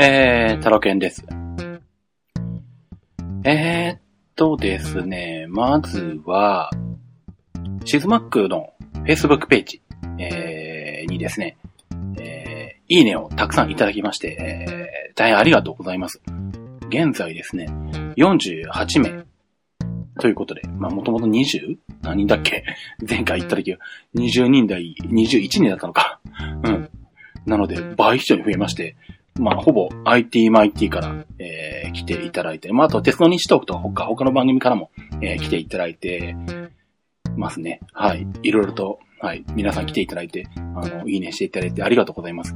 えー、タロケンです。えーっとですね、まずは、シズマックの Facebook ページ、えーにですね、えー、いいねをたくさんいただきまして、えー、大変ありがとうございます。現在ですね、48名ということで、まあもともと 20? 何人だっけ？前回言った時は20人台、21人だったのか。うん。なので、倍以上に増えまして、まあ、ほぼ IT マイティから、えー来ていただいて、まあ、あと、鉄の日トークとか他、他の番組からも、えー来ていただいてますね。はい。いろいろと、はい。皆さん来ていただいて、あの、いいねしていただいてありがとうございます。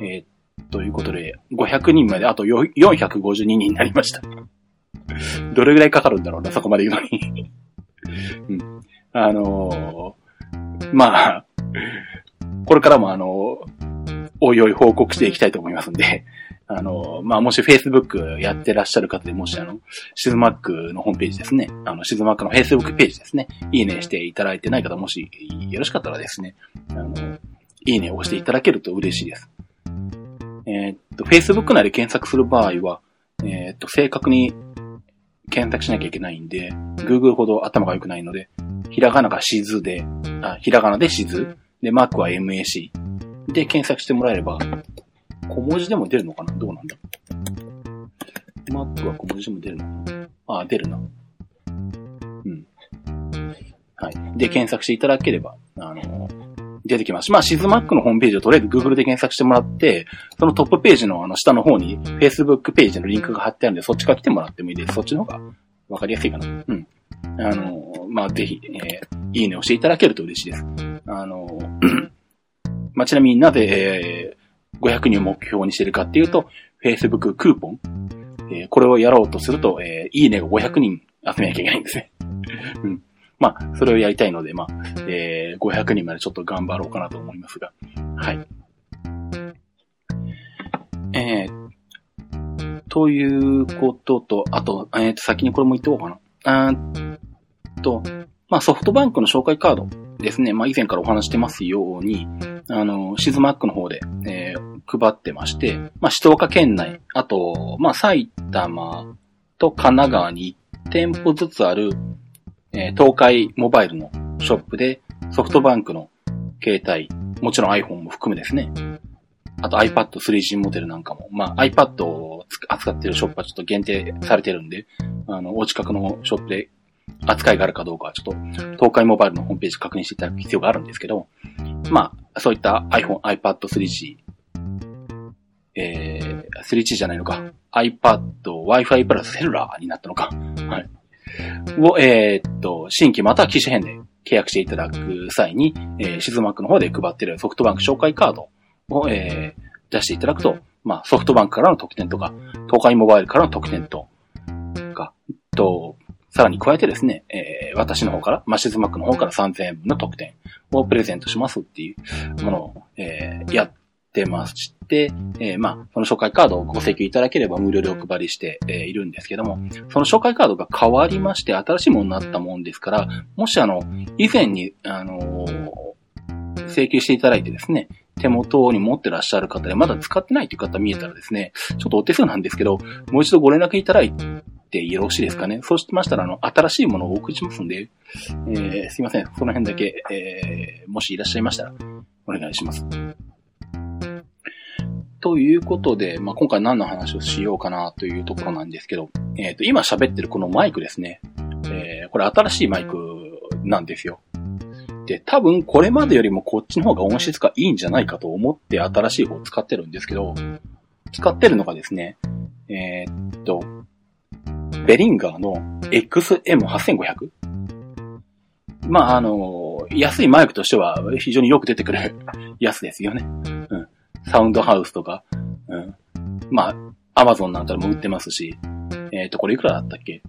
えーということで、500人まであと452人になりました。どれぐらいかかるんだろうな、そこまで言うのに。うん。あのーまあ、これからもあのおいおい報告していきたいと思いますんで、あの、まあ、もし Facebook やってらっしゃる方で、もしあの、シズマックのホームページですね、あの、シズマックの Facebook ページですね、いいねしていただいてない方、もしよろしかったらですね、あの、いいねを押していただけると嬉しいです。えーっと、Facebook 内で検索する場合は、えーっと、正確に検索しなきゃいけないんで、Google ほど頭が良くないので、ひらがながしずで、あ、ひらがなでしず、で、マークは MAC、で検索してもらえれば、小文字でも出るのかな？どうなんだ？マックは小文字でも出るの？かなあ、出るな。うん。はい。で、検索していただければ、あの、出てきます。まあ、シズマックのホームページをとりあえず Google で検索してもらって、そのトップページのあの下の方に Facebook ページのリンクが貼ってあるんで、そっちから来てもらってもいいです。そっちの方がわかりやすいかな。うん。あの、まあ、ぜひ、えーいいねをしていただけると嬉しいです。あの、まあ、ちなみになぜ、えー500人を目標にしているかっていうと、Facebook クーポン、えーこれをやろうとすると、えーいいねが500人集めなきゃいけないんですね。うん。まあ、それをやりたいので、まあ、えー500人までちょっと頑張ろうかなと思いますが。はい。えー、ということと、あと、えーと、先にこれも言っておこうかな。あーっと、まあ、ソフトバンクの紹介カードですね。まあ、以前からお話してますように、あの、シズマックの方で、えー配ってまして、まあ、静岡県内、あと、まあ、埼玉と神奈川に1店舗ずつある、えー東海モバイルのショップで、ソフトバンクの携帯、もちろん iPhone も含めですね。あと iPad 3G モデルなんかも、まあ iPad を扱ってるショップはちょっと限定されてるんで、あの、お近くのショップで扱いがあるかどうかはちょっと東海モバイルのホームページ確認していただく必要があるんですけど、まあ、そういった iPhone、iPad 3G、えー、3G じゃないのか、iPad、Wi-Fi プラスセルラーになったのか、はい。を、えーっと、新規または機種変で契約していただく際に、えー、シズマックの方で配っているソフトバンク紹介カードを、えー出していただくと、まあ、ソフトバンクからの特典とか、東海モバイルからの特典と、か、と、さらに加えてですね、えー私の方から、まあ、シズマックの方から3000円分の特典をプレゼントしますっていうものを、えーやってまして、えーまあ、その紹介カードをご請求いただければ無料でお配りして、えーいるんですけども、その紹介カードが変わりまして新しいものになったもんですから、もしあの、以前に、あのー請求していただいてですね、手元に持ってらっしゃる方でまだ使ってないという方見えたらですね、ちょっとお手数なんですけど、もう一度ご連絡いただいてよろしいですかね？そうしましたら、あの、新しいものをお送りしますんで、えーすいません。その辺だけ、えーもしいらっしゃいましたら、お願いします。ということで、まあ、今回何の話をしようかなというところなんですけど、えっ、と、今喋ってるこのマイクですね。えーこれ新しいマイクなんですよ。で、多分これまでよりもこっちの方が音質がいいんじゃないかと思って新しい方を使ってるんですけど、使ってるのがですね、えーっと、ベリンガーの XM8500? まあ、あの、安いマイクとしては非常によく出てくる やつですよね。うん。サウンドハウスとか、うん。まあ、アマゾンなんかでも売ってますし、えーっと、これいくらだったっけ？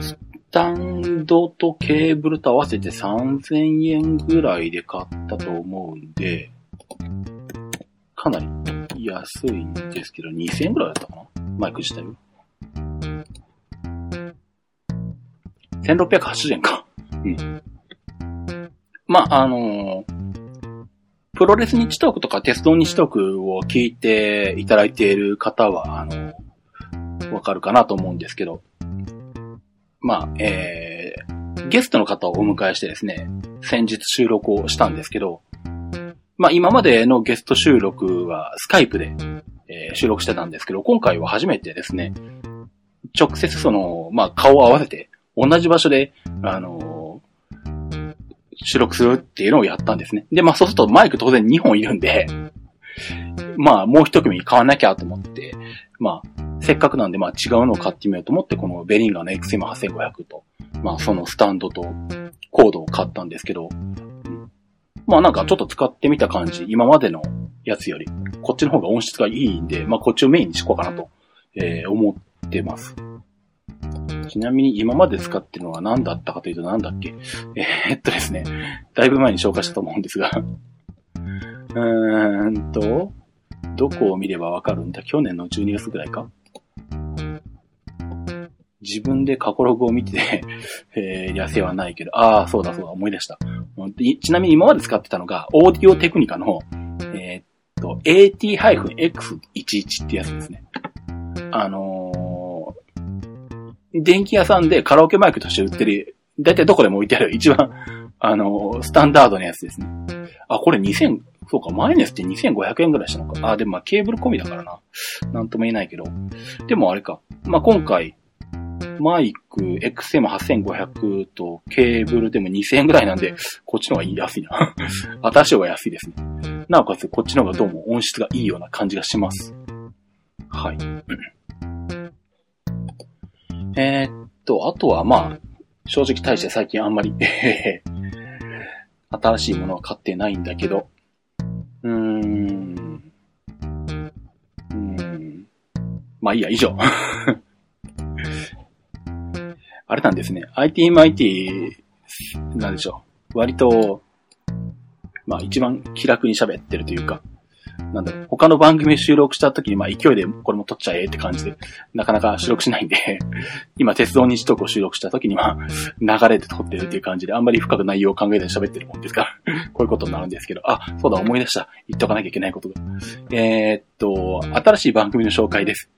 スタンドとケーブルと合わせて3000円ぐらいで買ったと思うんで、かなり安いんですけど、2000円ぐらいだったかな？マイク自体は。1680円か。うん。まあ、あのープロレス日トークとか鉄道日トークを聞いていただいている方は、あの、わかるかなと思うんですけど、まあ、えー、ゲストの方をお迎えしてですね、先日収録をしたんですけど、まあ今までのゲスト収録はスカイプで、えー、収録してたんですけど、今回は初めてですね、直接その、まあ顔を合わせて、同じ場所で、あのー、収録するっていうのをやったんですね。で、まあそうするとマイク当然2本いるんで、まあもう一組買わなきゃと思って、まあせっかくなんで、まあ違うのを買ってみようと思って、このベリンガーの XM8500 と、まあそのスタンドとコードを買ったんですけど、まあなんかちょっと使ってみた感じ、今までのやつより、こっちの方が音質がいいんで、まあこっちをメインにしこうかなと、えー、思ってます。ちなみに今まで使ってるのは何だったかというと何だっけ？えー、っとですね、だいぶ前に紹介したと思うんですが。うーんと、どこを見ればわかるんだ？去年の12月ぐらいか？自分で過去ログを見て えー、痩せはないけど、ああ、そうだそうだ、思い出した。ちなみに今まで使ってたのが、オーディオテクニカの、えー、っと、AT-X11 ってやつですね。あのー、電気屋さんでカラオケマイクとして売ってる、だいたいどこでも置いてある一番、あのー、スタンダードなやつですね。あ、これ2000、そうか、マイネスって2500円ぐらいしたのか。あ、でもまあケーブル込みだからな。なんとも言えないけど。でもあれか。まあ今回、マイク XM8500 とケーブルでも2000円ぐらいなんで、こっちの方が安いな。新しい方が安いですね。なおかつ、こっちの方がどうも音質がいいような感じがします。はい。えー、っと、あとはまあ、正直対して最近あんまり 新しいものは買ってないんだけど、うーん。うーん。まあいいや、以上。あれなんですね。ITMIT、なんでしょう。割と、まあ一番気楽に喋ってるというか、なんだろう、他の番組収録した時に、まあ勢いでこれも撮っちゃえって感じで、なかなか収録しないんで 今鉄道日トー収録した時には、流れで撮ってるっていう感じで、あんまり深く内容を考えずに喋ってるもんですから こういうことになるんですけど、あ、そうだ、思い出した。言っとかなきゃいけないことが。えー、っと、新しい番組の紹介です。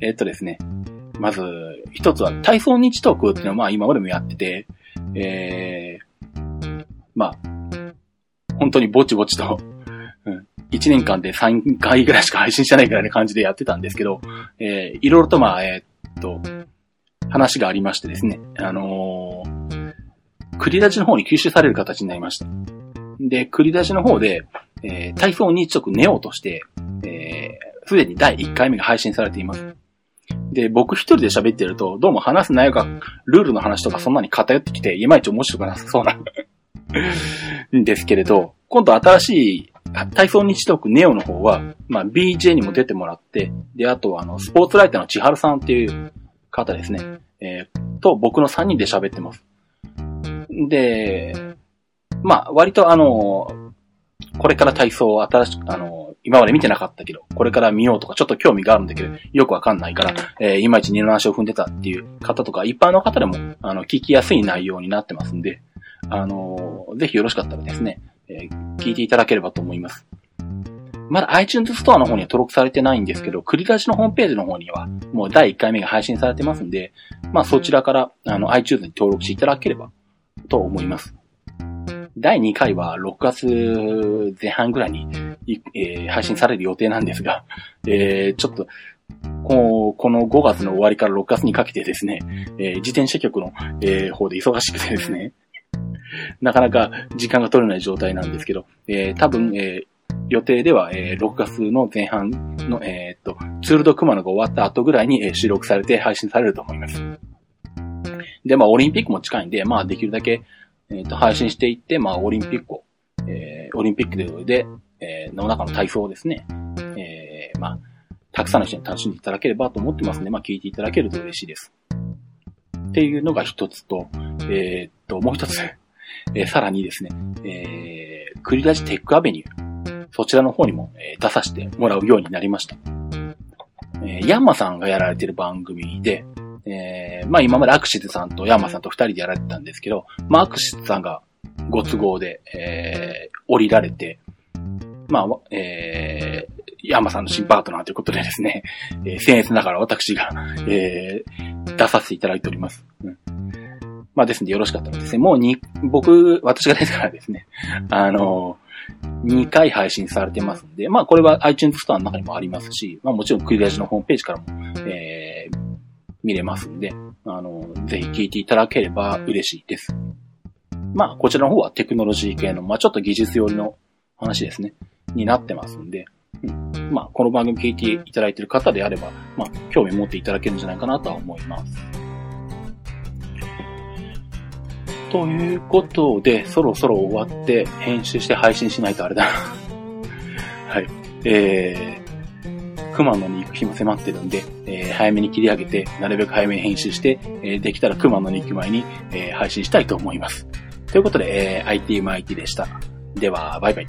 えー、っとですね、まず、一つは体操日トークっていうのはまあ今までもやってて、えー、まあ、本当にぼちぼちと、うん、1年間で3回ぐらいしか配信してないぐらいな感じでやってたんですけど、えー、いろいろとまあ、えー、っと、話がありましてですね、あのー、クリラジの方に吸収される形になりました。で、クリラジの方で、えー、体操日直ネオとして、えー、すでに第1回目が配信されています。で、僕一人で喋ってると、どうも話す内容が、ルールの話とかそんなに偏ってきて、いまいち面白くなさそうな んですけれど、今度新しい体操日トークネオの方は、まあ、BJ にも出てもらって、で、あとはあの、スポーツライターの千春さんっていう方ですね、えー、と僕の3人で喋ってます。で、まあ、割とあの、これから体操を新しく、あの、今まで見てなかったけど、これから見ようとかちょっと興味があるんだけど、よくわかんないから、えー、いまいち二の足を踏んでたっていう方とか、一般の方でも、あの、聞きやすい内容になってますんで、あのー、ぜひよろしかったらですね、えー、聞いていただければと思います。まだ iTunes ストアの方には登録されてないんですけど、繰り出しのホームページの方には、もう第1回目が配信されてますんで、まあそちらから、あの、iTunes に登録していただければ、と思います。第2回は6月前半ぐらいに、えー、配信される予定なんですが、えー、ちょっと、ここの5月の終わりから6月にかけてですね、えー、自転車局の、えー、方で忙しくてですね、なかなか時間が取れない状態なんですけど、えー、多分、えー、予定では、えー、6月の前半の、えー、っと、ツールドクマノが終わった後ぐらいに、えー、収録されて配信されると思います。で、まあ、オリンピックも近いんで、まあ、できるだけ、えっ、ー、と、配信していって、まあ、オリンピックを、えー、オリンピックで、えー、の中の体操をですね、えー、まあ、たくさんの人に楽しんでいただければと思ってますので、まあ、聞いていただけると嬉しいです。っていうのが一つと、えー、っと、もう一つ、えー、さらにですね、えー、クリラジテックアベニュー、そちらの方にも、えー、出させてもらうようになりました。えー、ヤンマさんがやられてる番組で、えー、まあ今までアクシズさんとヤンマさんと二人でやられてたんですけど、まあアクシズさんがご都合で、えー、降りられて、まあ、えー、山さんの新パートナーということでですね、えー、僭越ながら私が、えー、出させていただいております。うん、まあですんでよろしかったらですね、もうに、僕、私が出てからですね、あの2回配信されてますんで、まあこれは iTunes ストアの中にもありますし、まあもちろんクリラジのホームページからも、えー、見れますんで、あの、ぜひ聞いていただければ嬉しいです。まあこちらの方はテクノロジー系の、まあちょっと技術寄りの話ですね、になってますんで、うん、まあこの番組聞いていただいている方であれば、まあ興味持っていただけるんじゃないかなとは思います。ということで、そろそろ終わって編集して配信しないとあれだな はい。えー、熊野に行く日も迫ってるんで、えー、早めに切り上げて、なるべく早めに編集して、えー、できたら熊野に行く前に、えー、配信したいと思います。ということで、えー、IT マイティでした。では、バイバイ。